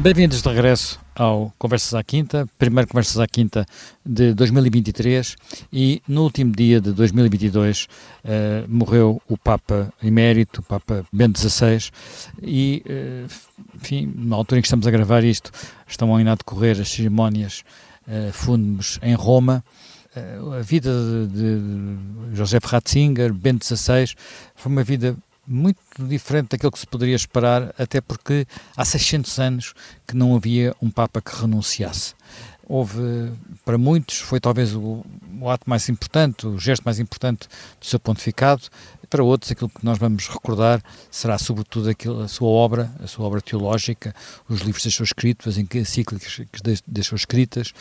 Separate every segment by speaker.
Speaker 1: Bem-vindos de regresso ao Conversas à Quinta, primeiro Conversas à Quinta de 2023 e no último dia de 2022 uh, eh, morreu o Papa Emérito, o Papa Bento XVI e, uh, enfim, na altura em que estamos a gravar isto, estão ainda a decorrer as cerimónias uh, fúnebres em Roma. Uh, a vida de, de José Ratzinger, Bento XVI, foi uma vida muito diferente daquilo que se poderia esperar, até porque há 600 anos que não havia um Papa que renunciasse. Houve, para muitos, foi talvez o, o ato mais importante, o gesto mais importante do seu pontificado, para outros, aquilo que nós vamos recordar será sobretudo aquilo, a sua obra, a sua obra teológica, os livros deixou escritos, as encíclicas que deixou escritas,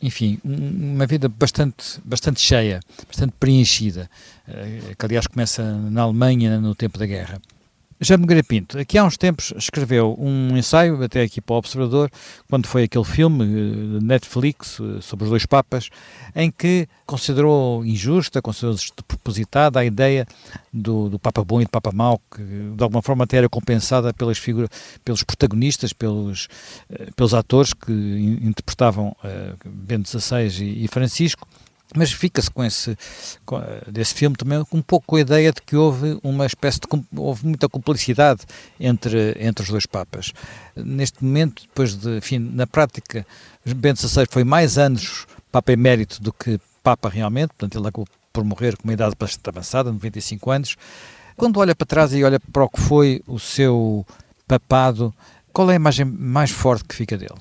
Speaker 1: enfim, uma vida bastante, bastante cheia, bastante preenchida, eh, que aliás começa na Alemanha no tempo da guerra. Jaime Nogueira Pinto, aqui há uns tempos escreveu um ensaio, até aqui para o Observador, quando foi aquele filme uh, Netflix uh, sobre os dois Papas, em que considerou injusta, considerou despropositada a ideia do, do, Papa bom e do Papa mau, que de alguma forma até era compensada pelas figuras, pelos protagonistas, pelos, uh, pelos atores que interpretavam Bento XVI e, e Francisco, mas fica-se com esse com, desse filme também um pouco com a ideia de que houve uma espécie de houve muita cumplicidade entre entre os dois papas. Neste momento depois de enfim na prática Bento XVI foi mais anos papa emérito do que papa realmente portanto ele acabou por morrer com uma idade bastante avançada 95 anos. Quando olha para trás e olha para o que foi o seu papado qual é a imagem mais forte que fica dele?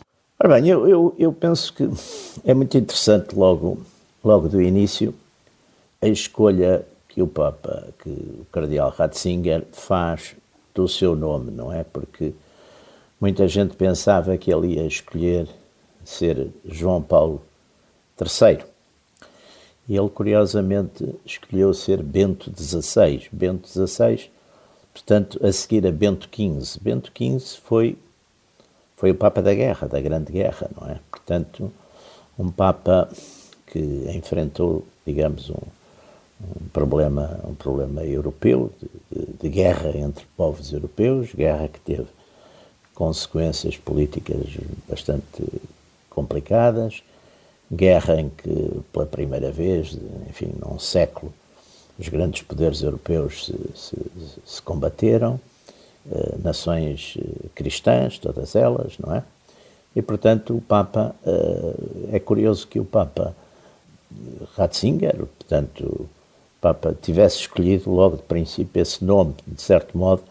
Speaker 2: Ora bem, eu, eu, eu penso que é muito interessante logo logo do início, a escolha que o Papa, que o Cardeal Ratzinger faz do seu nome, não é? Porque muita gente pensava que ele ia escolher ser João Paulo III. E ele, curiosamente, escolheu ser Bento XVI. Bento XVI, portanto, a seguir a Bento XV. Bento XV foi, foi o Papa da Guerra, da Grande Guerra, não é? Portanto, um Papa que enfrentou, digamos, um, um problema, um problema europeu de, de, guerra entre povos europeus, guerra que teve consequências políticas bastante complicadas, guerra em que pela primeira vez, enfim, num século, os grandes poderes europeus se, se, se combateram, eh, nações eh, cristãs, todas elas, não é? E portanto o Papa eh, é curioso que o Papa Ratzinger, portanto, o Papa tivesse escolhido logo de princípio esse nome, de certo modo,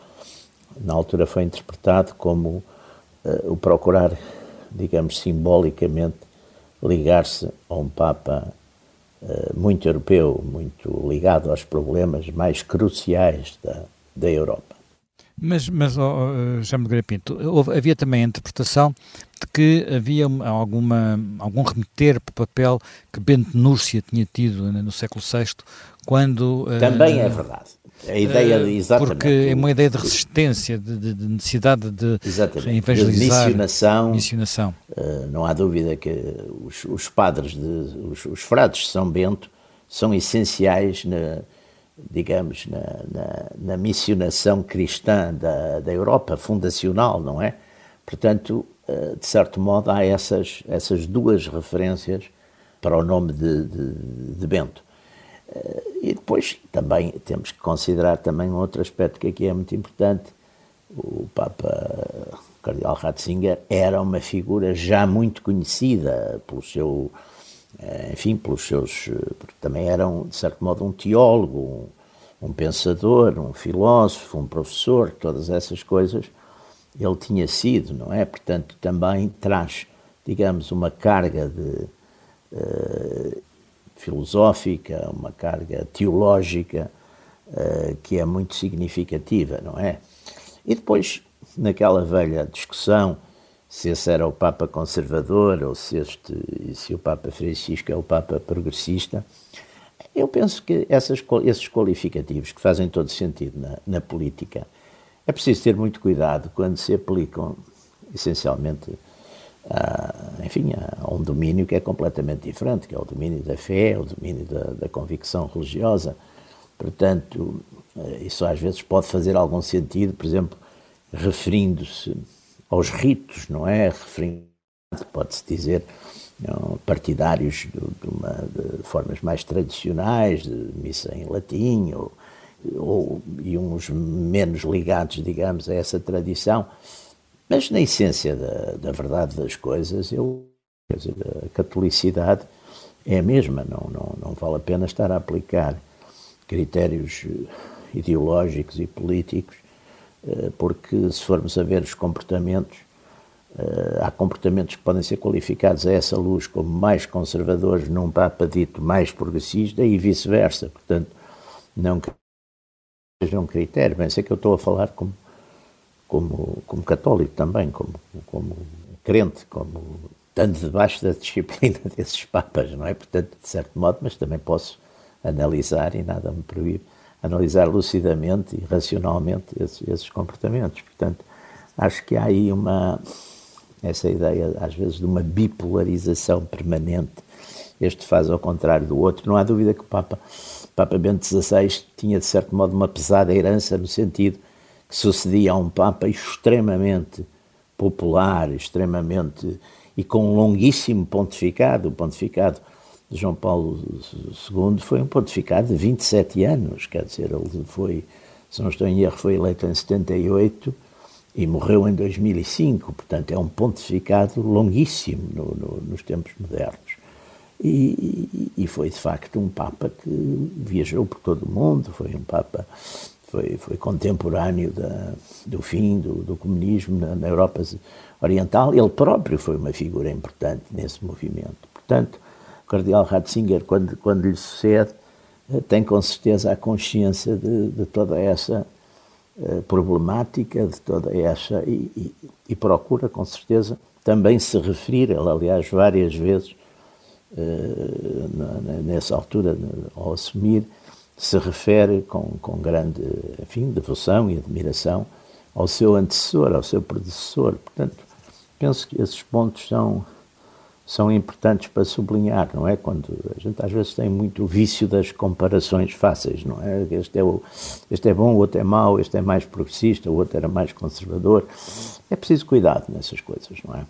Speaker 2: na altura foi interpretado como uh, o procurar, digamos, simbolicamente ligar-se a um Papa uh, muito europeu, muito ligado aos problemas mais cruciais da, da Europa.
Speaker 1: Mas, mas oh, já me Pinto, houve, havia também a interpretação de que havia alguma, algum remeter para o papel que Bento Núrcia tinha tido no século VI, quando...
Speaker 2: Também uh, é verdade. A ideia de,
Speaker 1: exatamente. Porque é uma ideia de resistência, de, de necessidade de
Speaker 2: exatamente,
Speaker 1: evangelizar.
Speaker 2: De missionação.
Speaker 1: missionação.
Speaker 2: Uh, não há dúvida que os, os padres, de, os, os frades de São Bento são essenciais na digamos, na, na, na missionação cristã da, da Europa fundacional, não é? Portanto, eh, de certo modo, há essas, essas duas referências para o nome de, de, de Bento. Eh, e depois também temos que considerar também um outro aspecto que aqui é muito importante. O Papa Cardeal Ratzinger era uma figura já muito conhecida pelo seu enfim, pelos seus. porque também era, de certo modo, um teólogo, um, um, pensador, um filósofo, um professor, todas essas coisas ele tinha sido, não é? Portanto, também traz, digamos, uma carga de. Uh, filosófica, uma carga teológica uh, que é muito significativa, não é? E depois, naquela velha discussão se esse era o Papa conservador ou se, este, se o Papa Francisco é o Papa progressista. Eu penso que essas, esses qualificativos que fazem todo sentido na, na, política, é preciso ter muito cuidado quando se aplicam essencialmente a, enfim, a um domínio que é completamente diferente, que é o domínio da fé, o domínio da, da convicção religiosa. Portanto, eh, isso às vezes pode fazer algum sentido, por exemplo, referindo-se aos ritos, não é? Referindo, pode-se dizer, não, partidários de, uma, de, formas mais tradicionais, de missa em latim, ou, ou, e uns menos ligados, digamos, a essa tradição. Mas na essência da, da verdade das coisas, eu, dizer, a catolicidade é a mesma, não, não, não vale a pena estar a aplicar critérios ideológicos e políticos, eh, porque se formos a ver os comportamentos, eh, há comportamentos que podem ser qualificados a essa luz como mais conservadores num Papa dito mais progressista e vice-versa. Portanto, não seja um critério. Bem, sei que eu estou a falar como, como, como católico também, como, como crente, como estando debaixo da disciplina desses papas, não é? Portanto, de certo modo, mas também posso analisar e nada me proíbe analisar lucidamente e racionalmente esses, esses, comportamentos. Portanto, acho que há aí uma essa ideia às vezes de uma bipolarização permanente. Este faz ao contrário do outro. Não há dúvida que o Papa, Papa Bento XVI tinha de certo modo uma pesada herança no sentido que sucedia a um Papa extremamente popular, extremamente e com um longuíssimo pontificado, o pontificado de João Paulo II foi um pontificado de 27 anos, quer dizer, ele foi, se não estou em erro, foi eleito em 78 e morreu em 2005, portanto é um pontificado longuíssimo no, no, nos tempos modernos. E, e, foi de facto um Papa que viajou por todo o mundo, foi um Papa, foi, foi contemporâneo da, do fim do, do comunismo na, na Europa Oriental, ele próprio foi uma figura importante nesse movimento. Portanto, cardeal Ratzinger, quando, quando lhe sucede, eh, tem com certeza a consciência de, de toda essa uh, problemática, de toda essa. E, e, e, procura, com certeza, também se referir, ele, aliás, várias vezes, na, nessa altura, ao assumir, se refere com, com grande, enfim, devoção e admiração ao seu antecessor, ao seu predecessor. Portanto, penso que esses pontos são são importantes para sublinhar, não é? Quando a gente às vezes tem muito o vício das comparações fáceis, não é? Este é, o, este é bom, o outro é mau, este é mais progressista, o outro era mais conservador. É preciso cuidado nessas coisas, não é?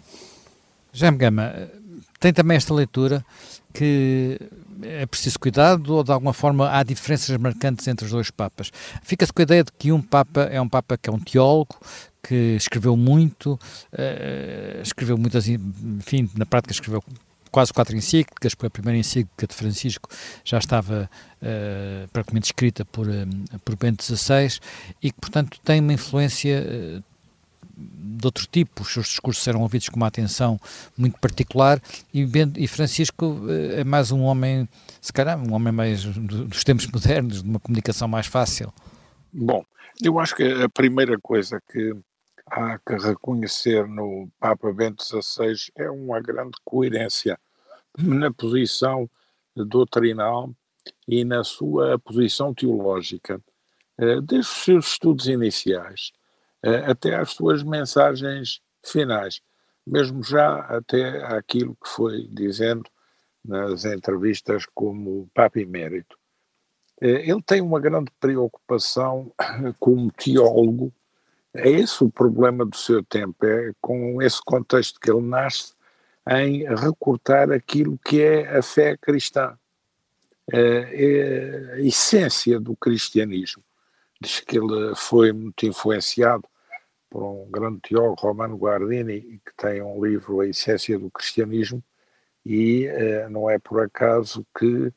Speaker 1: Jaime Gama, tem também esta leitura que é preciso cuidado ou de alguma forma há diferenças marcantes entre os dois papas? Fica-se com a ideia de que um papa é um papa que é um teólogo, que escreveu muito, uh, escreveu muitas, enfim, na prática escreveu quase quatro encíclicas, porque a primeira encíclica de Francisco já estava uh, praticamente escrita por, uh, por Bento XVI e que, portanto, tem uma influência uh, de outro tipo, os seus discursos eram ouvidos com uma atenção muito particular e, e Francisco é mais um homem, se calhar, um homem mais dos tempos modernos, de uma comunicação mais fácil.
Speaker 3: Bom, eu acho que a primeira coisa que há que reconhecer no Papa Bento XVI é uma grande coerência na posição doutrinal e na sua posição teológica, eh, desde os seus estudos iniciais eh, até às suas mensagens finais, mesmo já até aquilo que foi dizendo nas entrevistas como Papa Emérito. Eh, ele tem uma grande preocupação como teólogo é esse o problema do seu tempo, é com esse contexto que ele nasce em recortar aquilo que é a fé cristã, é a essência do cristianismo. Diz que ele foi muito influenciado por um grande teólogo, Romano Guardini, que tem um livro, A Essência do Cristianismo, e eh, não é por acaso que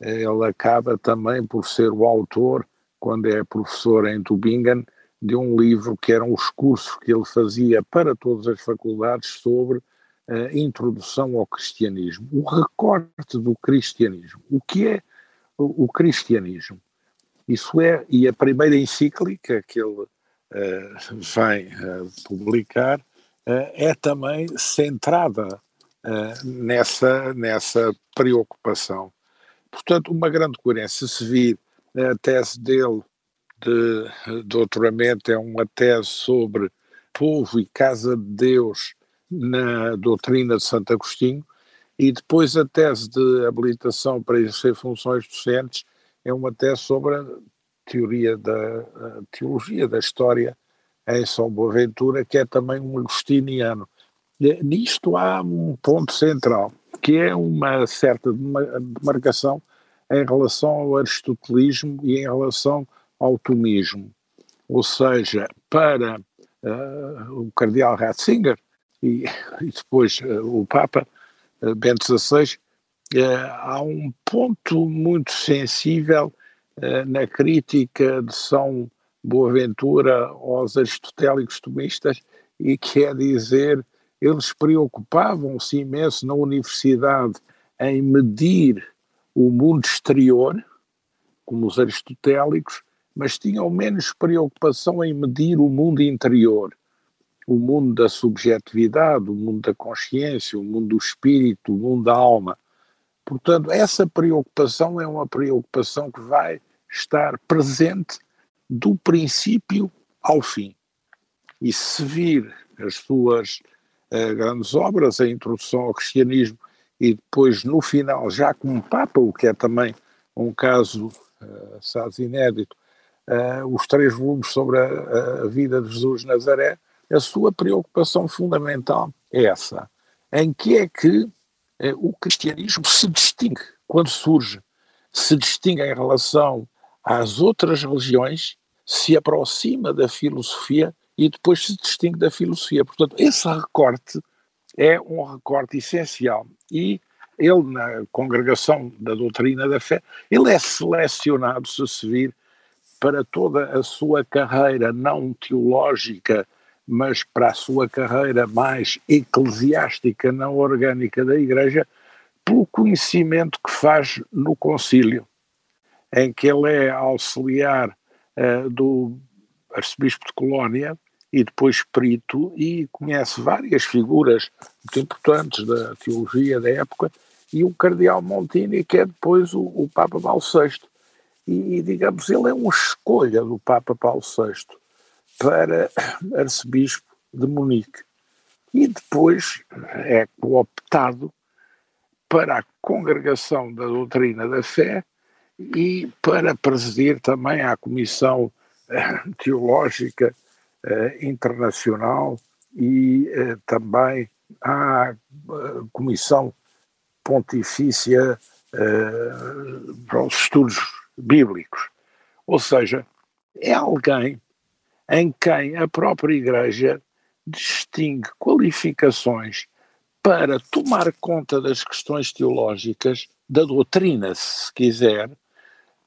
Speaker 3: eh, ele acaba também por ser o autor, quando é professor em Tübingen, de um livro que eram os cursos que ele fazia para todas as faculdades sobre a introdução ao cristianismo, o recorte do cristianismo. O que é o, cristianismo? Isso é, e a primeira encíclica que ele vem uh, publicar uh, é também centrada nessa, nessa preocupação. Portanto, uma grande coerência. Se vir a tese dele de doutoramento é uma tese sobre povo e casa de Deus na doutrina de Santo Agostinho, e depois a tese de habilitação para exercer funções docentes é uma tese sobre a teoria da teologia da história em São Boaventura, que é também um agostiniano. Nisto há um ponto central, que é uma certa demarcação em relação ao aristotelismo e em relação ao tomismo. Ou seja, para uh, o cardeal Ratzinger e, e depois uh, o Papa uh, Bento XVI, há um ponto muito sensível na crítica de São Boaventura aos aristotélicos tomistas e quer dizer eles preocupavam-se imenso na universidade em medir o mundo exterior, como os aristotélicos, mas tinham menos preocupação em medir o mundo interior, o mundo da subjetividade, o mundo da consciência, o mundo do espírito, o mundo da alma. Portanto, essa preocupação é uma preocupação que vai estar presente do princípio ao fim. E se vir as suas uh, grandes obras, a introdução ao cristianismo e depois no final, já como Papa, o que é também um caso, uh, inédito, uh, os três volumes sobre a, a, vida de Jesus de Nazaré, a sua preocupação fundamental é essa. Em que é que o cristianismo se distingue quando surge? Se distingue em relação às outras religiões, se aproxima da filosofia e depois se distingue da filosofia. Portanto, esse recorte é um recorte essencial. E ele, na congregação da doutrina da fé, ele é selecionado, se se vir, para toda a sua carreira, não teológica, mas para a sua carreira mais eclesiástica, não orgânica da Igreja, pelo conhecimento que faz no concílio, em que ele é auxiliar uh, do arcebispo de Colónia, e depois perito e conhece várias figuras muito importantes da teologia da época e o cardeal Montini que é depois o, o Papa Paulo VI e, e, digamos ele é uma escolha do Papa Paulo VI para arcebispo de Munique e depois é cooptado para a congregação da doutrina da fé e para presidir também a comissão eh, teológica uh, internacional e uh, também à Comissão Pontifícia para os Estudos Bíblicos. Ou seja, é alguém em quem a própria Igreja distingue qualificações para tomar conta das questões teológicas, da doutrina, se quiser,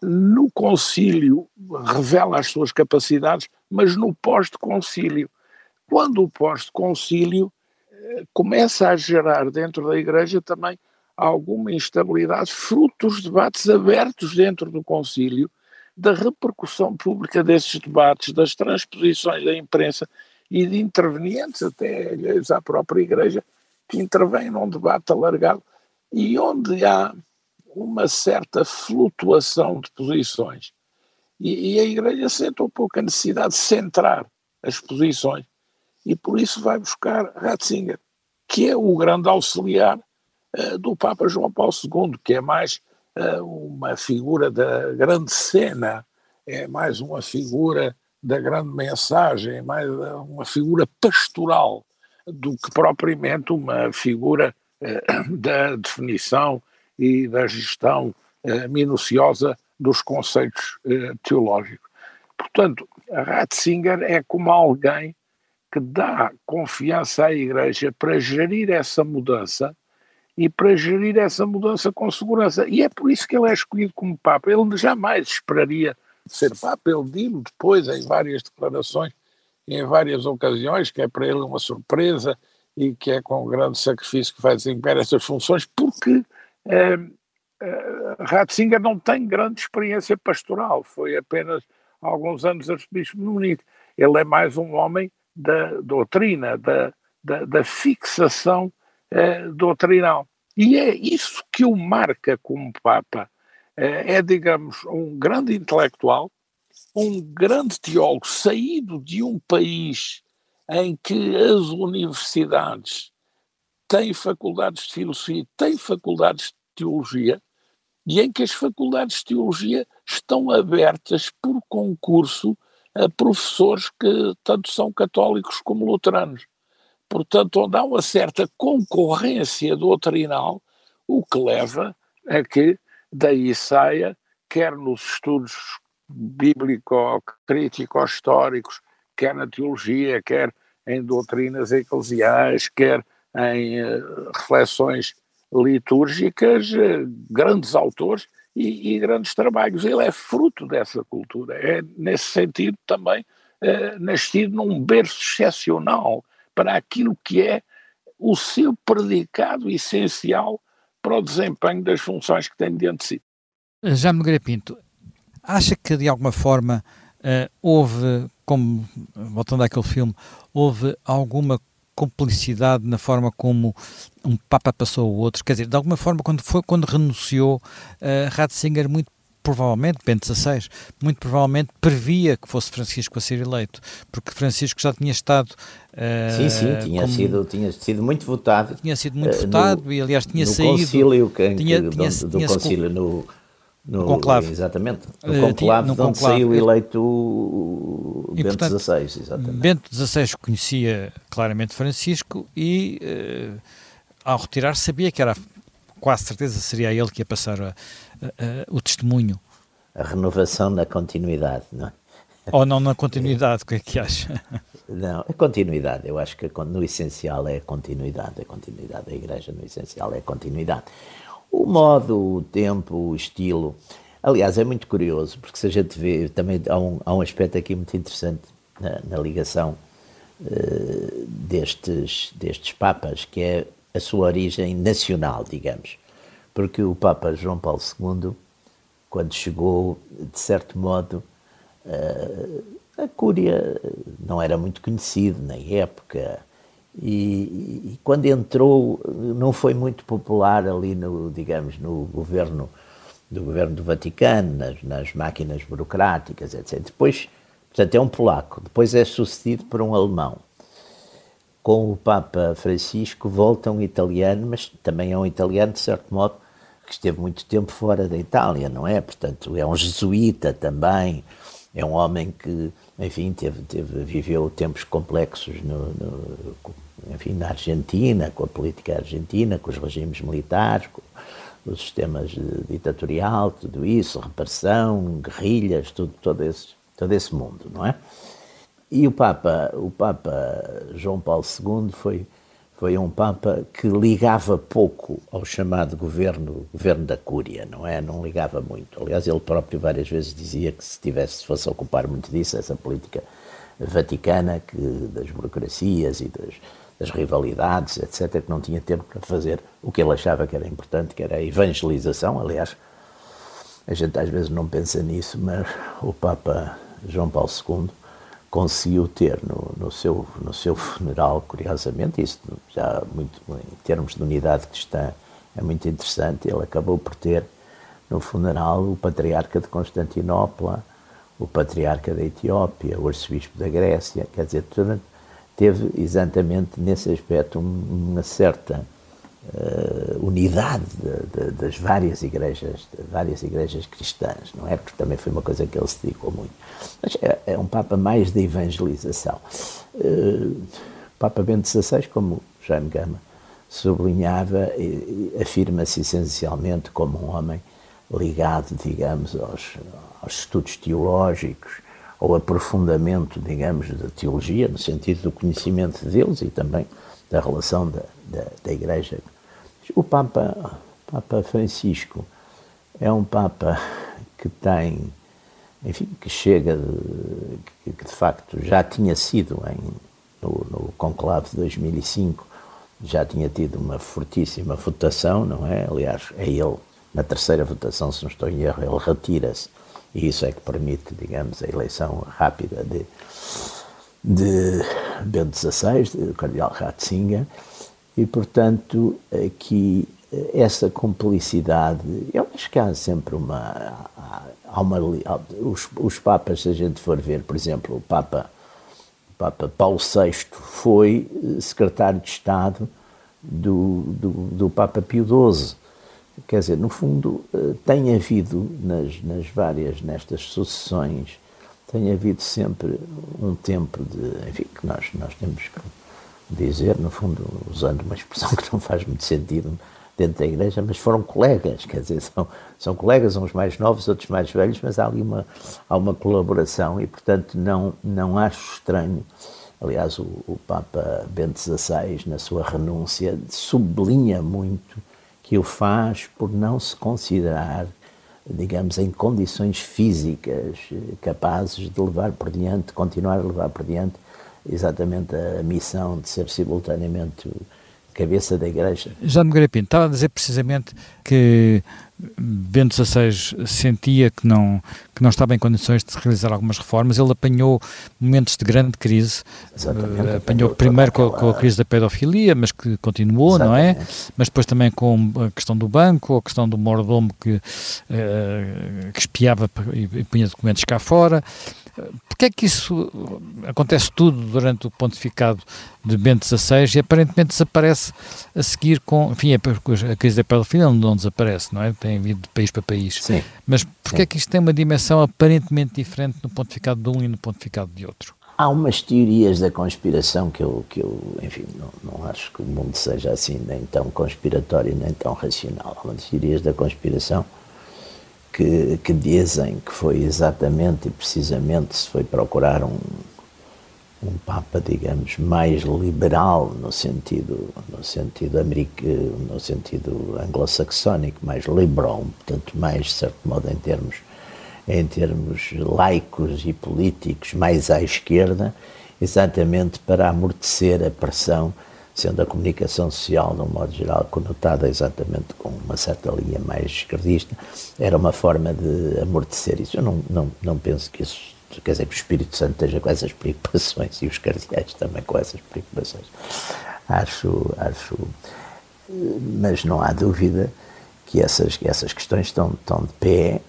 Speaker 3: no concílio revela as suas capacidades, mas no pós-concílio. Quando o pós-concílio eh, começa a gerar dentro da Igreja também alguma instabilidade, fruto dos debates abertos dentro do concílio, da repercussão pública desses debates, das transposições da imprensa e de intervenientes até alheios à própria Igreja, que intervêm num debate alargado e onde há uma certa flutuação de posições. E, e, a Igreja sente um pouco a necessidade de centrar as posições e por isso vai buscar Ratzinger, que é o grande auxiliar uh, do Papa João Paulo II, que é mais uma figura da grande cena, é mais uma figura da grande mensagem, é mais uma figura pastoral do que propriamente uma figura uh, da definição e da gestão eh, minuciosa dos conceitos eh, teológicos. Portanto, Ratzinger é como alguém que dá confiança à Igreja para gerir essa mudança e para gerir essa mudança com segurança. E é por isso que ele é escolhido como Papa. Ele jamais esperaria ser Papa. Ele disse depois, em várias declarações, em várias ocasiões, que é para ele uma surpresa e que é com grande sacrifício que vai desempenhar essas funções, porque Uh, Ratzinger não tem grande experiência pastoral, foi apenas alguns anos arcebispo de Munique. Ele é mais um homem da doutrina, da, da, da fixação uh, doutrinal. E é isso que o marca como Papa. Uh, é, digamos, um grande intelectual, um grande teólogo, saído de um país em que as universidades têm faculdades de filosofia, têm faculdades teologia e em que as faculdades de teologia estão abertas por concurso a professores que tanto são católicos como luteranos. Portanto, onde há uma certa concorrência doutrinal, o que leva a que daí saia, quer nos estudos bíblico-crítico-históricos, quer na teologia, quer em doutrinas eclesiais, quer em uh, reflexões litúrgicas, uh, grandes autores e, e, grandes trabalhos. Ele é fruto dessa cultura, é nesse sentido também uh, nascido num berço excepcional para aquilo que é o seu predicado essencial para o desempenho das funções que tem diante de si.
Speaker 1: Já Nogueira Pinto, acha que de alguma forma uh, houve, como voltando àquele filme, houve alguma complicidade na forma como um Papa passou o outro? Quer dizer, de alguma forma, quando, foi, quando renunciou, uh, Ratzinger muito provavelmente, Bento XVI, muito provavelmente previa que fosse Francisco a ser eleito, porque Francisco já tinha estado.
Speaker 2: Uh, sim, sim, tinha, como, sido, tinha sido muito votado.
Speaker 1: Tinha sido muito uh, votado no, e, aliás, tinha
Speaker 2: no
Speaker 1: saído.
Speaker 2: Concílio, que, tinha, do, tinha, do, do concílio, no, no, conclave. Exatamente. No uh, conclave, tinha, de onde conclave, saiu eleito o Bento portanto, XVI, exatamente.
Speaker 1: Bento XVI conhecia claramente Francisco e, uh, ao retirar, sabia que era, quase certeza, seria ele que ia passar a, uh, o testemunho.
Speaker 2: A renovação na continuidade, não é?
Speaker 1: Ou não na continuidade, o que é que acha?
Speaker 2: Não, a continuidade, eu acho que no essencial é a continuidade, a continuidade da Igreja no essencial é a continuidade. O modo, o tempo, o estilo, aliás, é muito curioso, porque se a gente vê, também há um, há um aspecto aqui muito interessante na, na ligação uh, destes, destes Papas, que é a sua origem nacional, digamos porque o Papa João Paulo II, quando chegou, de certo modo, eh, a Cúria não era muito conhecido na época. E, e, quando entrou não foi muito popular ali no digamos no governo do governo do Vaticano nas, nas máquinas burocráticas etc depois portanto é um polaco. Depois é sucedido por um alemão com o Papa Francisco volta um italiano mas também é um italiano de certo modo que esteve muito tempo fora da Itália, não é? Portanto, é um jesuíta também, é um homem que, enfim, teve, teve, viveu tempos complexos no, no, enfim, na Argentina, com a política argentina, com os regimes militares, com os sistemas ditatorial, tudo isso, repressão, guerrilhas, tudo, todo, esse, todo esse mundo, não é? E o Papa, o Papa João Paulo II foi foi um Papa que ligava pouco ao chamado governo, governo da Cúria, não é? Não ligava muito. Aliás, ele próprio várias vezes dizia que se tivesse, fosse ocupar muito disso, essa política vaticana, que, das burocracias e das, das rivalidades, etc., que não tinha tempo para fazer o que ele achava que era importante, que era a evangelização. Aliás, a gente às vezes não pensa nisso, mas o Papa João Paulo II conseguiu ter no, no, seu, no seu funeral, curiosamente, isso já muito, em termos de unidade cristã é muito interessante, ele acabou por ter no funeral o patriarca de Constantinopla, o patriarca da Etiópia, o arcebispo da Grécia, quer dizer, teve exatamente nesse aspecto uma certa uh, unidade de, de, das várias igrejas, várias igrejas cristãs, não é? Porque também foi uma coisa que ele se dedicou muito. Mas é, é um Papa mais de evangelização. Uh, Papa Bento XVI, como Jaime Gama sublinhava, afirma-se essencialmente como um homem ligado, digamos, aos, aos estudos teológicos, ao aprofundamento, digamos, da teologia, no sentido do conhecimento de Deus e também da relação da, da, da Igreja o Papa, Papa Francisco é um Papa que tem, enfim, que chega, de, que, de facto já tinha sido em, no, no conclave de 2005, já tinha tido uma fortíssima votação, não é? Aliás, é ele, na terceira votação, se não estou em erro, ele retira-se e isso é que permite, digamos, a eleição rápida de, de Bento XVI, de Cardeal Ratzinger, e, portanto, aqui essa cumplicidade, eu acho que há sempre uma. Há uma os, os Papas, se a gente for ver, por exemplo, o Papa, o Papa Paulo VI foi secretário de Estado do, do, do Papa Pio XII. Quer dizer, no fundo, tem havido nas, nas várias, nestas sucessões, tem havido sempre um tempo de, enfim, que nós, nós temos que dizer, no fundo, usando uma expressão que não faz muito sentido dentro da igreja, mas foram colegas, quer dizer, são, são colegas, uns mais novos, outros mais velhos, mas há ali uma, há uma colaboração e, portanto, não, não acho estranho. Aliás, o, o Papa Bento XVI, na sua renúncia, sublinha muito que o faz por não se considerar, digamos, em condições físicas capazes de levar por diante, continuar a levar por diante exatamente a missão de ser simultaneamente cabeça da Igreja.
Speaker 1: Já me Pinto, estava a dizer precisamente que Bento XVI sentia que não, que não estava em condições de realizar algumas reformas. Ele apanhou momentos de grande crise. Exatamente, uh, apanhou primeiro com, com, a crise da pedofilia, mas que continuou, Exatamente. não é? Mas depois também com a questão do banco, a questão do mordomo que, uh, que espiava e punha documentos cá fora. Porquê é que isso acontece tudo durante o pontificado de Bento XVI e aparentemente desaparece a seguir com, enfim, a crise da pedofilia não desaparece, não é? Tem vindo de país para país.
Speaker 2: Sim.
Speaker 1: Mas porquê é que isto tem uma dimensão aparentemente diferente no pontificado de um e no pontificado de outro?
Speaker 2: Há umas teorias da conspiração que eu, que eu enfim, não, não acho que o mundo seja assim nem tão conspiratório nem tão racional. Há umas teorias da conspiração que, que dizem que foi exatamente e precisamente se foi procurar um, um Papa, digamos, mais liberal no sentido, no sentido, no sentido anglo-saxónico, mais liberal, portanto, mais, de certo modo, em termos, em termos laicos e políticos, mais à esquerda, exatamente para amortecer a pressão sendo a comunicação social, um modo geral, conotada exatamente com uma certa linha mais esquerdista, era uma forma de amortecer isso. Eu não, não, não penso que isso, quer dizer, que o Espírito Santo esteja com essas preocupações e os cardeais também com essas preocupações. Acho, acho, mas não há dúvida que essas, que essas questões estão, estão de pé,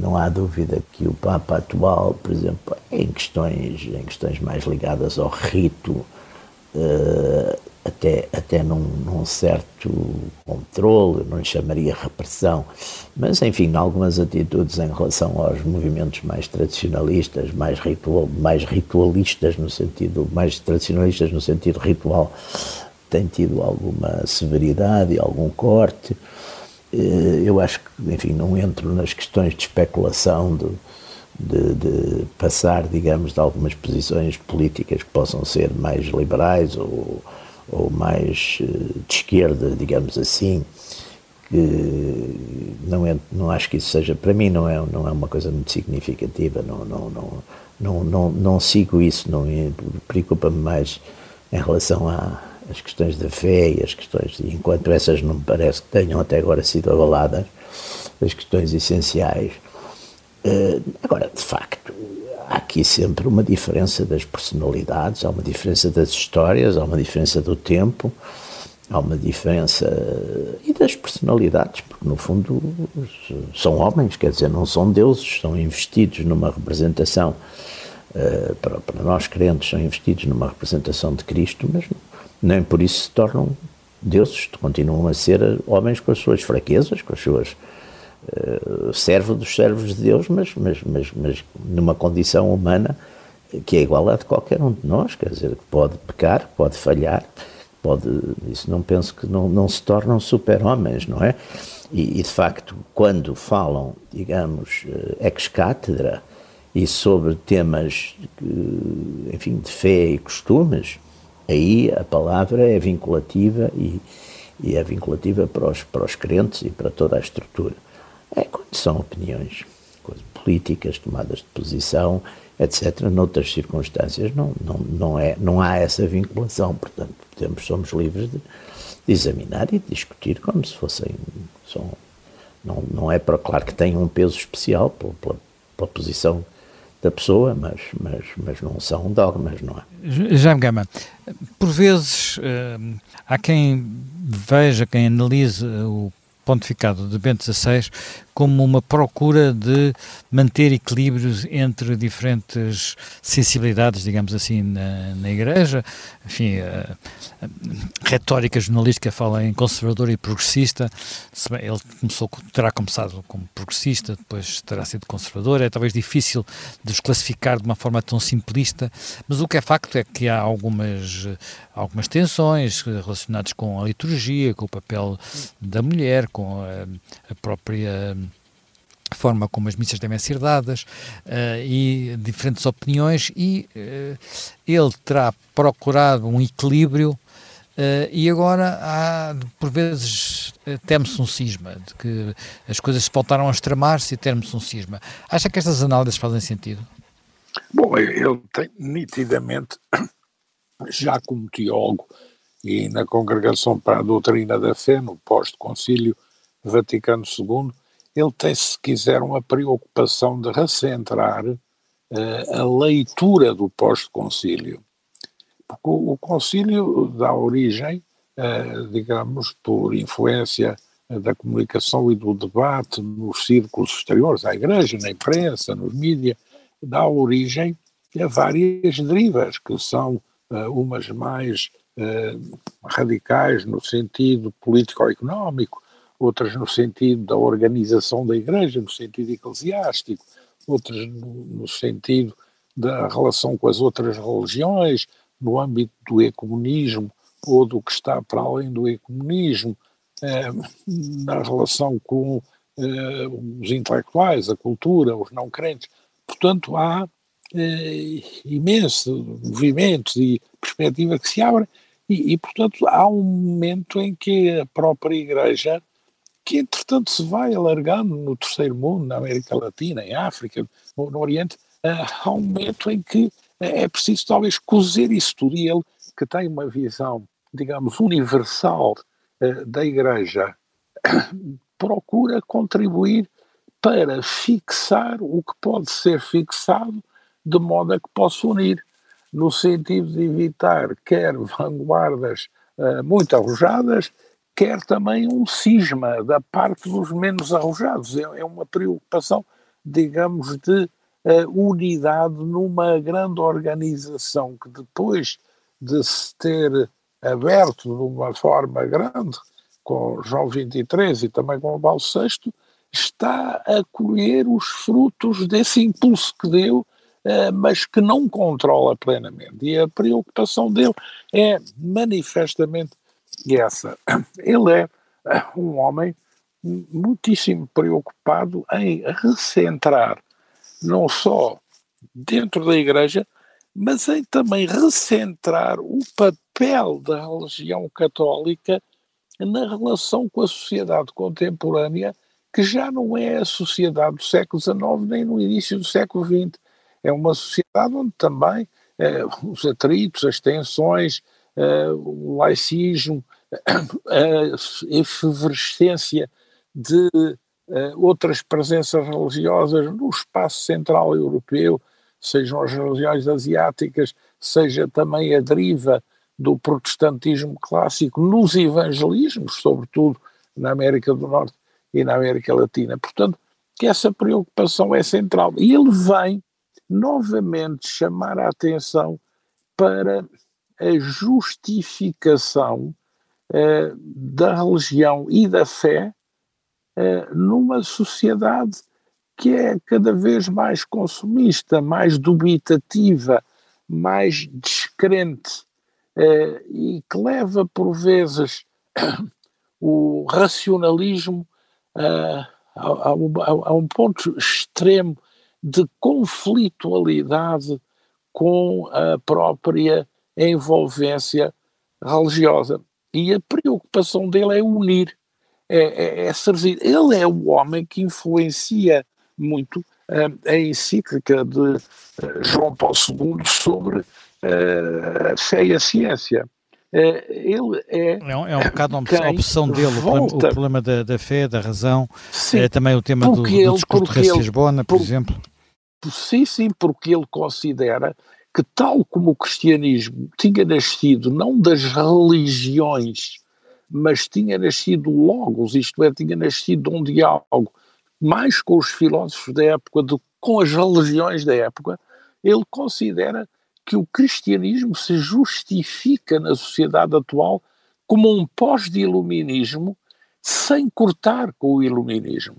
Speaker 2: não há dúvida que o Papa atual, por exemplo, em questões, em questões mais ligadas ao rito, Uh, até, até num, num, certo controle, não chamaria repressão, mas enfim, algumas atitudes em relação aos movimentos mais tradicionalistas, mais, ritual, mais ritualistas no sentido, mais tradicionalistas no sentido ritual, tem tido alguma severidade algum corte. Eh, eu acho que, enfim, não entro nas questões de especulação de, de, de, passar, digamos, de algumas posições políticas que possam ser mais liberais ou, ou mais eh, de esquerda, digamos assim, que não, é, não acho que isso seja, para mim não é, não é uma coisa muito significativa, não, não, não, não, não, não sigo isso, não preocupa-me mais em relação às questões da fé e as questões, enquanto essas não me parece que tenham até agora sido abaladas, as questões essenciais. Uh, agora, de facto, há aqui sempre uma diferença das personalidades, há uma diferença das histórias, há uma diferença do tempo, há uma diferença e das personalidades, porque no fundo são homens, quer dizer, não são deuses, estão investidos numa representação, uh, para, nós crentes, são investidos numa representação de Cristo, mas nem por isso se tornam deuses, continuam a ser homens com as suas fraquezas, com as suas eh, servo dos servos de Deus, mas, mas, mas, mas numa condição humana que é igual à de qualquer um de nós, quer dizer, que pode pecar, pode falhar, pode, isso não penso que não, não se tornam super-homens, não é? E, e, de facto, quando falam, digamos, eh, ex-cátedra e sobre temas, enfim, de fé e costumes, aí a palavra é vinculativa e, e é vinculativa para os, para os crentes e para toda a estrutura. É quando são opiniões políticas, tomadas de posição, etc. Noutras circunstâncias não, não, não, é, não há essa vinculação, portanto, podemos, somos livres de, de examinar e de discutir como se fossem. São, não, não é para, claro que tem um peso especial pela, pela, pela posição da pessoa, mas, mas, mas não são dogmas, não é?
Speaker 1: Jaime Gama, por vezes uh, há quem veja, quem analise o pontificado de Bento XVI como uma procura de manter equilíbrios entre diferentes sensibilidades, digamos assim, na, na Igreja. Enfim, a, a, retórica jornalística fala em conservador e progressista. Ele começou, terá começado como progressista, depois terá sido conservador. É talvez difícil de os classificar de uma forma tão simplista, mas o que é facto é que há algumas, algumas tensões relacionadas com a liturgia, com o papel da mulher, com a, a própria forma como as missas devem ser dadas uh, e diferentes opiniões e uh, ele terá procurado um equilíbrio uh, e agora há, por vezes teme-se um cisma, de que as coisas voltaram a extremar-se e teme-se um cisma. Acha que estas análises fazem sentido?
Speaker 3: Bom, ele tem nitidamente, já como teólogo e na Congregação para a Doutrina da Fé, no pós-concílio Vaticano II, ele tem, se quiser, uma preocupação de recentrar uh, a leitura do pós-concílio. Porque o, o concílio dá origem, uh, digamos, por influência da comunicação e do debate nos círculos exteriores, à igreja, na imprensa, nos mídias, dá origem a várias derivas, que são umas mais uh, radicais no sentido político-económico, outras no sentido da organização da Igreja, no sentido eclesiástico, outras no, sentido da relação com as outras religiões, no âmbito do ecumenismo ou do que está para além do ecumenismo, eh, na relação com eh, os intelectuais, a cultura, os não crentes. Portanto, há eh, imenso movimentos e perspectiva que se abrem, e, e, portanto, há um momento em que a própria Igreja que entretanto se vai alargando no terceiro mundo, na América Latina, em África, no, no Oriente, uh, há um momento em que uh, é preciso talvez cozer isso tudo. E ele, que tem uma visão, digamos, universal uh, da Igreja, procura contribuir para fixar o que pode ser fixado de modo a que possa unir, no sentido de evitar quer vanguardas muito arrojadas, quer também um cisma da parte dos menos arrojados. É, é uma preocupação, digamos, de uh, unidade numa grande organização que depois de se ter aberto de uma forma grande com João 23 e também com o Paulo VI, está a colher os frutos desse impulso que deu, uh, mas que não controla plenamente. E a preocupação dele é manifestamente essa. Ele é um homem muitíssimo preocupado em recentrar não só dentro da Igreja, mas em também recentrar o papel da religião católica na relação com a sociedade contemporânea, que já não é a sociedade do século XIX nem no início do século XX. É uma sociedade onde também eh, os atritos, as tensões, uh, o laicismo, a efervescência de uh, outras presenças religiosas no espaço central europeu, sejam as religiões asiáticas, seja também a deriva do protestantismo clássico nos evangelismos, sobretudo na América do Norte e na América Latina. Portanto, que essa preocupação é central. E ele vem novamente chamar a atenção para a justificação uh, da religião e da fé uh, numa sociedade que é cada vez mais consumista, mais dubitativa, mais descrente uh, e que leva por vezes o racionalismo a, a, a, um ponto extremo de conflitualidade com a própria envolvência religiosa. E a preocupação dele é unir, é, é, é servir. Ele é o homem que influencia muito uh, a encíclica de uh, João Paulo II sobre uh, a fé e a ciência. Ele é.
Speaker 1: É um, é um bocado a opção dele, o problema, o problema da, da, fé, da razão, sim, é também o tema do, do ele, discurso de Lisbona, por, por exemplo.
Speaker 3: Sim, sim, porque ele considera que, tal como o cristianismo tinha nascido não das religiões, mas tinha nascido logos, isto é, tinha nascido um diálogo mais com os filósofos da época do que com as religiões da época, ele considera que o cristianismo se justifica na sociedade atual como um pós-iluminismo sem cortar com o iluminismo.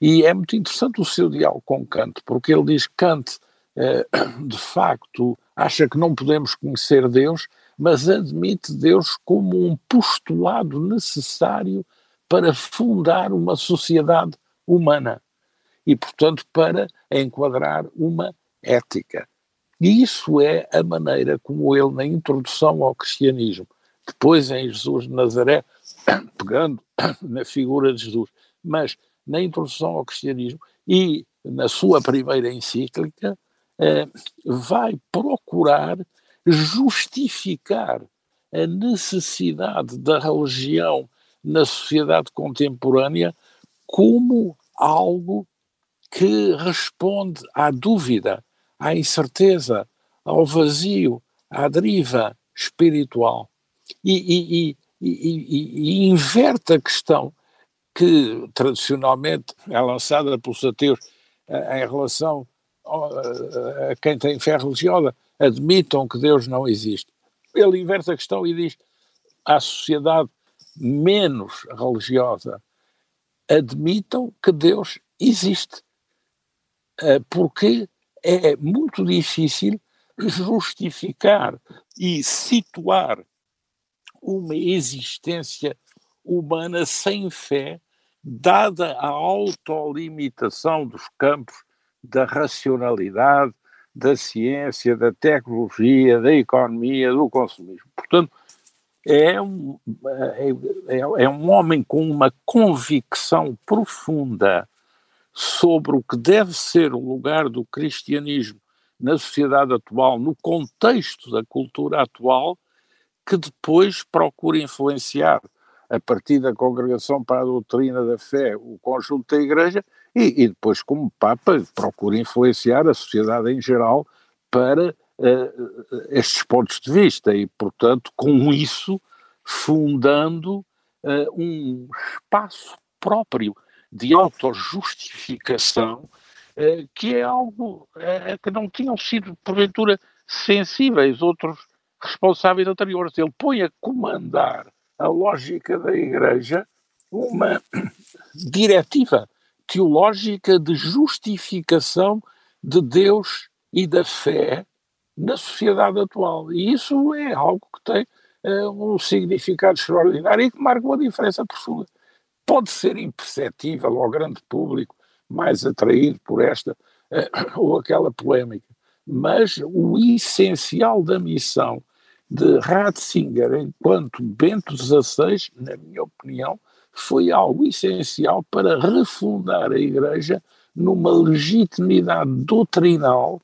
Speaker 3: E é muito interessante o seu diálogo com Kant, porque ele diz que Kant, eh, de facto, acha que não podemos conhecer Deus, mas admite Deus como um postulado necessário para fundar uma sociedade humana e, portanto, para enquadrar uma ética. E isso é a maneira como ele, na introdução ao cristianismo, depois em Jesus de Nazaré, pegando na figura de Jesus, mas na introdução ao cristianismo e na sua primeira encíclica, eh, vai procurar justificar a necessidade da religião na sociedade contemporânea como algo que responde à dúvida, à incerteza, ao vazio, à deriva espiritual. E, e, e, e, inverte a questão que tradicionalmente é lançada pelos ateus eh, em relação a quem tem fé religiosa, admitam que Deus não existe. Ele inverte a questão e diz à sociedade menos religiosa, admitam que Deus existe. Eh, porque é muito difícil justificar e situar uma existência humana sem fé, dada a autolimitação dos campos da racionalidade, da ciência, da tecnologia, da economia, do consumismo. Portanto, é um, é, é, é um homem com uma convicção profunda sobre o que deve ser o lugar do cristianismo na sociedade atual, no contexto da cultura atual, que depois procura influenciar, a partir da Congregação para a Doutrina da Fé, o conjunto da Igreja e, e depois, como Papa, procura influenciar a sociedade em geral para uh, estes pontos de vista e, portanto, com isso, fundando uh, um espaço próprio de autojustificação uh, que é algo que não tinham sido, porventura, sensíveis outros responsáveis anteriores. Ele põe a comandar a lógica da Igreja uma diretiva teológica de justificação de Deus e da fé na sociedade atual. E isso é algo que tem uh, um significado extraordinário e que marca uma diferença profunda. Pode ser imperceptível ao grande público, mais atraído por esta uh, ou aquela polémica, mas o essencial da missão de Ratzinger enquanto Bento XVI, na minha opinião, foi algo essencial para refundar a Igreja numa legitimidade doutrinal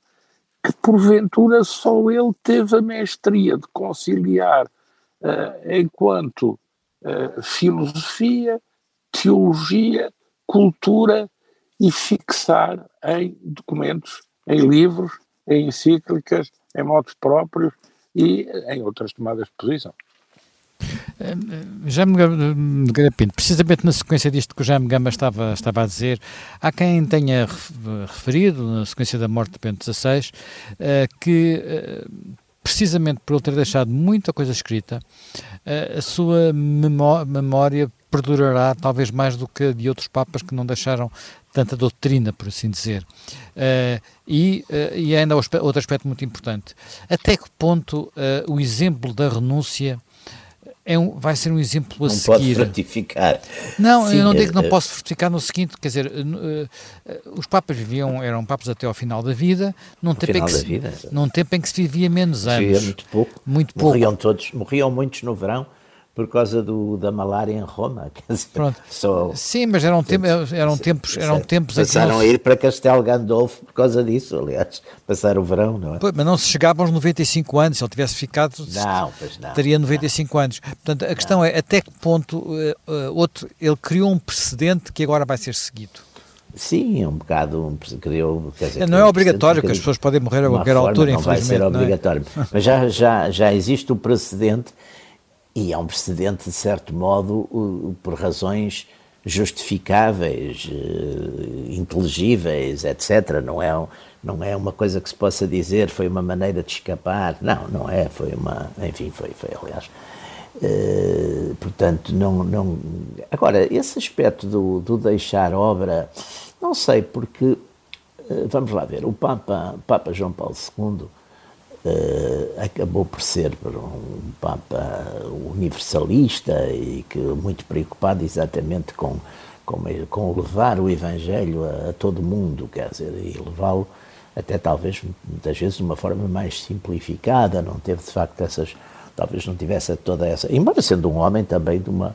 Speaker 3: que porventura só ele teve a mestria de conciliar uh, enquanto uh, filosofia, teologia, cultura e fixar em documentos, em livros, em encíclicas, em modos próprios e em outras tomadas de posição.
Speaker 1: Já me Pinto, precisamente na sequência disto que o Jaime Gama estava, estava a dizer, há quem tenha referido, na sequência da morte de Bento XVI, eh, que eh, precisamente por ele ter deixado muita coisa escrita, a sua memória perdurará talvez mais do que a de outros papas que não deixaram tanta doutrina, por assim dizer. e, e ainda outro aspecto muito importante, até que ponto o exemplo da renúncia é um, vai ser um exemplo a
Speaker 2: não
Speaker 1: seguir.
Speaker 2: Não pode frutificar.
Speaker 1: Não, Sim, eu não digo que não é, posso frutificar no seguinte, quer dizer, uh, uh, os papas viviam, eram papas até ao final da vida, num, tempo em, que se, vida, num tempo em que se vivia menos anos. Vivia
Speaker 2: muito pouco. Muito pouco. Morriam todos, morriam muitos no verão por causa do, da malária em Roma. Quer dizer,
Speaker 1: Pronto. Só, Sim, mas eram, tempo, eram tempos, eram tempos
Speaker 2: Passaram a ir para Castelo Gandolfo por causa disso, aliás, passar o verão, não é?
Speaker 1: Pois, mas não se chegava aos 95 anos, se ele tivesse ficado,
Speaker 2: não, pois não,
Speaker 1: teria 95 não. anos. Portanto, a questão não. é até que ponto uh, uh, outro, ele criou um precedente que agora vai ser seguido.
Speaker 2: Sim, é um bocado um, criou.
Speaker 1: Dizer, não é obrigatório, que as pessoas podem morrer a qualquer altura,
Speaker 2: não vai ser é? obrigatório. É? Mas já, já, já existe o precedente e é um precedente, de certo modo, por razões justificáveis, eh, inteligíveis, etc. Não é, não é uma coisa que se possa dizer foi uma maneira de escapar. Não, não é. Foi uma. Enfim, foi, foi aliás. Uh, portanto, não, não. Agora, esse aspecto do, do deixar obra, não sei, porque. Uh, vamos lá ver, o Papa, Papa João Paulo II acabou por ser um Papa universalista e que muito preocupado exatamente com, com, com levar o Evangelho a, a todo mundo, quer dizer, e levá-lo até talvez muitas vezes de uma forma mais simplificada, não teve de facto essas talvez não tivesse toda essa, embora sendo um homem também de uma,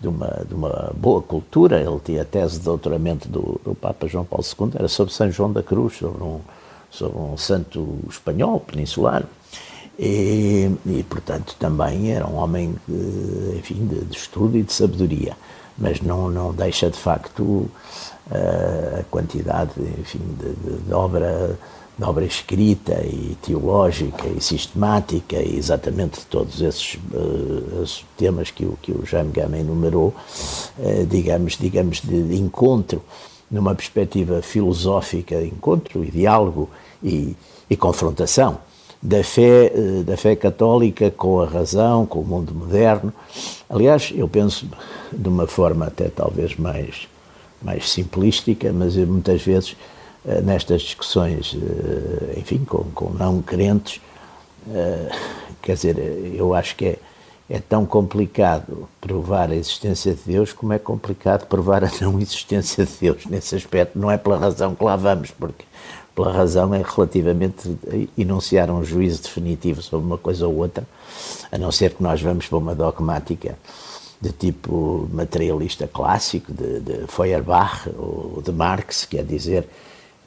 Speaker 2: de uma, de uma boa cultura, ele tinha a tese de doutoramento do, do Papa João Paulo II, era sobre São João da Cruz, sobre um, sobre um santo espanhol, peninsular, e, e, portanto também era um homem enfim, de, de, estudo e de sabedoria, mas não, não deixa de facto a quantidade enfim, de, de, de obra de obra escrita e teológica e sistemática e exatamente de todos esses uh, temas que o, que o Jaime Gama enumerou, uh, digamos, digamos de encontro numa perspectiva filosófica, encontro e diálogo e, e confrontação da fé, eh, da fé católica com a razão, com o mundo moderno. Aliás, eu penso de uma forma até talvez mais, mais simplística, mas muitas vezes eh, nestas discussões, eh, enfim, com, com não crentes, quer dizer, eu acho que é, é tão complicado provar a existência de Deus como é complicado provar a não existência de Deus nesse aspecto. Não é pela razão que lá vamos, porque pela razão é relativamente enunciar um juízo definitivo sobre uma coisa ou outra, a não ser que nós vamos para uma dogmática de tipo materialista clássico, de, de Feuerbach ou de Marx, quer dizer,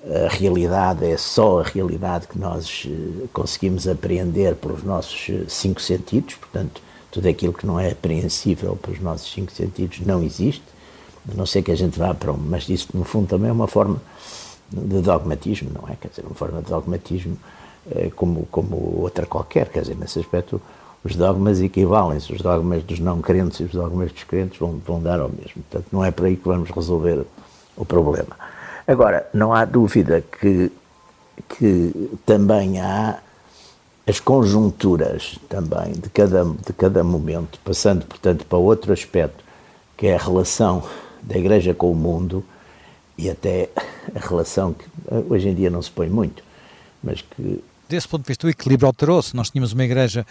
Speaker 2: a realidade é só a realidade que nós eh, conseguimos apreender pelos nossos eh, cinco sentidos, portanto, tudo aquilo que não é apreensível pelos nossos cinco sentidos não existe, a não ser que a gente vá para um. Mas isso, no fundo, também é uma forma de dogmatismo, não é? Quer dizer, uma forma de dogmatismo é, como, como outra qualquer, quer dizer, nesse aspecto os dogmas equivalem-se, os dogmas dos não crentes e os dogmas dos crentes vão, vão dar ao mesmo. Portanto, não é por aí que vamos resolver o problema. Agora, não há dúvida que, que também há as conjunturas também de cada, de cada momento, passando, portanto, para outro aspecto, que é a relação da Igreja com o mundo e até a relação que hoje em dia não se põe muito, mas que...
Speaker 1: Desse ponto de vista, o equilíbrio alterou-se. Nós tínhamos uma Igreja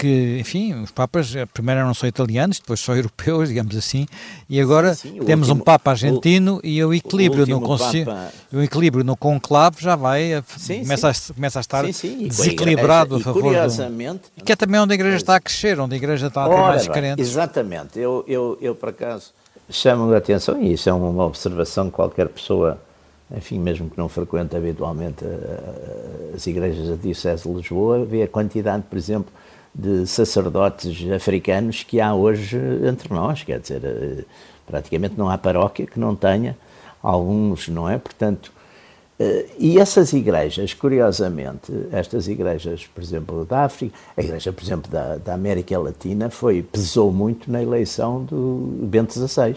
Speaker 1: que, enfim, os papas eh, primeiro eram só italianos, depois só europeus, digamos assim, e agora sim, sim, temos último, um papa argentino o, e o equilíbrio o no papa... o equilíbrio no conclave já vai eh, sim, começa, A, começa a estar desequilibrado igreja, a favor curiosamente, do, que é também onde a igreja está a crescer, onde a igreja está a ter mais crentes.
Speaker 2: Exatamente, eu, eu, eu por acaso chamo a atenção, e isso é uma observação que qualquer pessoa enfim, mesmo que não frequente habitualmente eh, as igrejas da Diocese de Lisboa, vê a quantidade, por exemplo, de sacerdotes africanos que há hoje entre nós, quer dizer, eh, praticamente não há paróquia que não tenha alguns, não é? Portanto, eh, e essas igrejas, curiosamente, estas igrejas, por exemplo, da África, a igreja, por exemplo, da, da América Latina, foi, pesou muito na eleição do Bento XVI.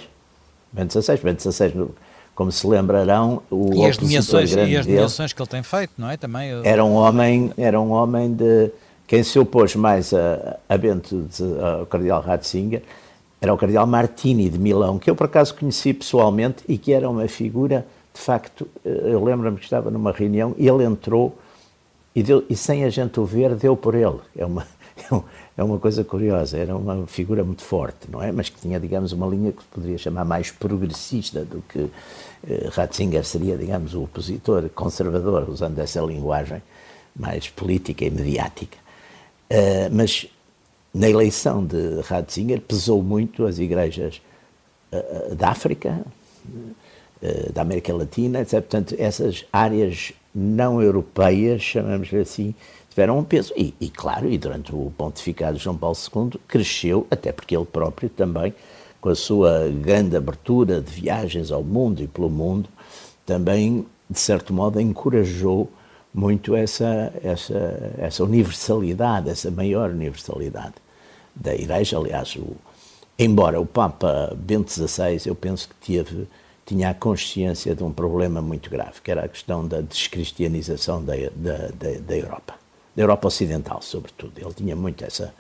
Speaker 2: Bento XVI, Bento XVI, como se lembrarão, o
Speaker 1: e as nomeações, e as nomeações que ele tem feito, não é? Também
Speaker 2: era um homem, era um homem de quem se opôs mais a, a Bento, ao cardeal Ratzinger, era o cardeal Martini de Milão, que eu por acaso conheci pessoalmente e que era uma figura, de facto, eh, eu lembro-me que estava numa reunião e ele entrou e, deu, e sem a gente o ver, deu por ele. É uma, é uma coisa curiosa, era uma figura muito forte, não é? Mas que tinha, digamos, uma linha que se poderia chamar mais progressista do que eh, Ratzinger seria, digamos, o opositor conservador, usando essa linguagem mais política e mediática. Uh, mas na eleição de Ratzinger pesou muito as igrejas uh, da África, da América Latina, etc. Portanto, essas áreas não europeias, chamamos-lhe assim, tiveram um peso. E, e, claro, e durante o pontificado de João Paulo II, cresceu, até porque ele próprio também, com a sua grande abertura de viagens ao mundo e pelo mundo, também, de certo modo, encorajou muito essa, essa, essa universalidade, essa maior universalidade. da Igreja. Aliás, o, embora o Papa Bento XVI, eu penso que teve, tinha a consciência de um problema muito grave, que era a questão da descristianização da, da, da, da Europa, da Europa Ocidental, sobretudo. Ele tinha muito essa,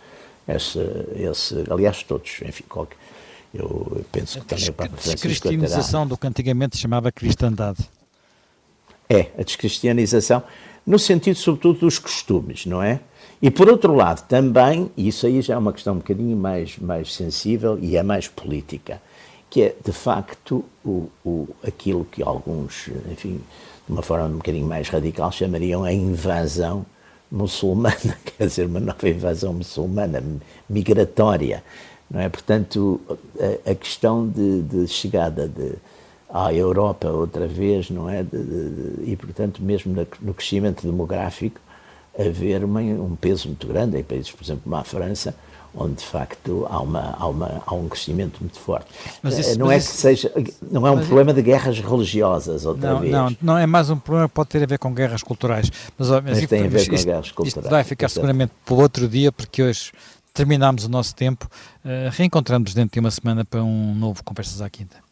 Speaker 2: essa esse, aliás, todos, enfim, qualquer, eu penso que também o Papa Francisco...
Speaker 1: Descristianização do que antigamente se chamava cristandade.
Speaker 2: É, a descristianização, no sentido, sobretudo, dos costumes, não é? E por outro lado, também, e isso aí já é uma questão um bocadinho mais, mais sensível e é mais política, que é de facto o, o, aquilo que alguns, enfim, de uma forma um bocadinho mais radical, chamariam a invasão muçulmana, quer dizer, uma nova invasão muçulmana, migratória, não é? Portanto, a, a questão de, de chegada de, à Europa outra vez, não é? De, de, e, portanto, mesmo no crescimento demográfico, haver uma, um peso muito grande em países, por exemplo, como a França, onde de facto há, uma, há, uma, há um crescimento muito forte. Mas isso, não mas é isso, que seja, não é um problema isso, de guerras religiosas outra
Speaker 1: não,
Speaker 2: vez.
Speaker 1: Não, não é mais um problema pode ter a ver com guerras culturais. Mas, mas,
Speaker 2: mas tem a ver com guerras culturais.
Speaker 1: Vai ficar seguramente para outro dia, porque hoje terminámos o nosso tempo. Uh, reencontramos dentro de uma semana para um novo Conversas à Quinta.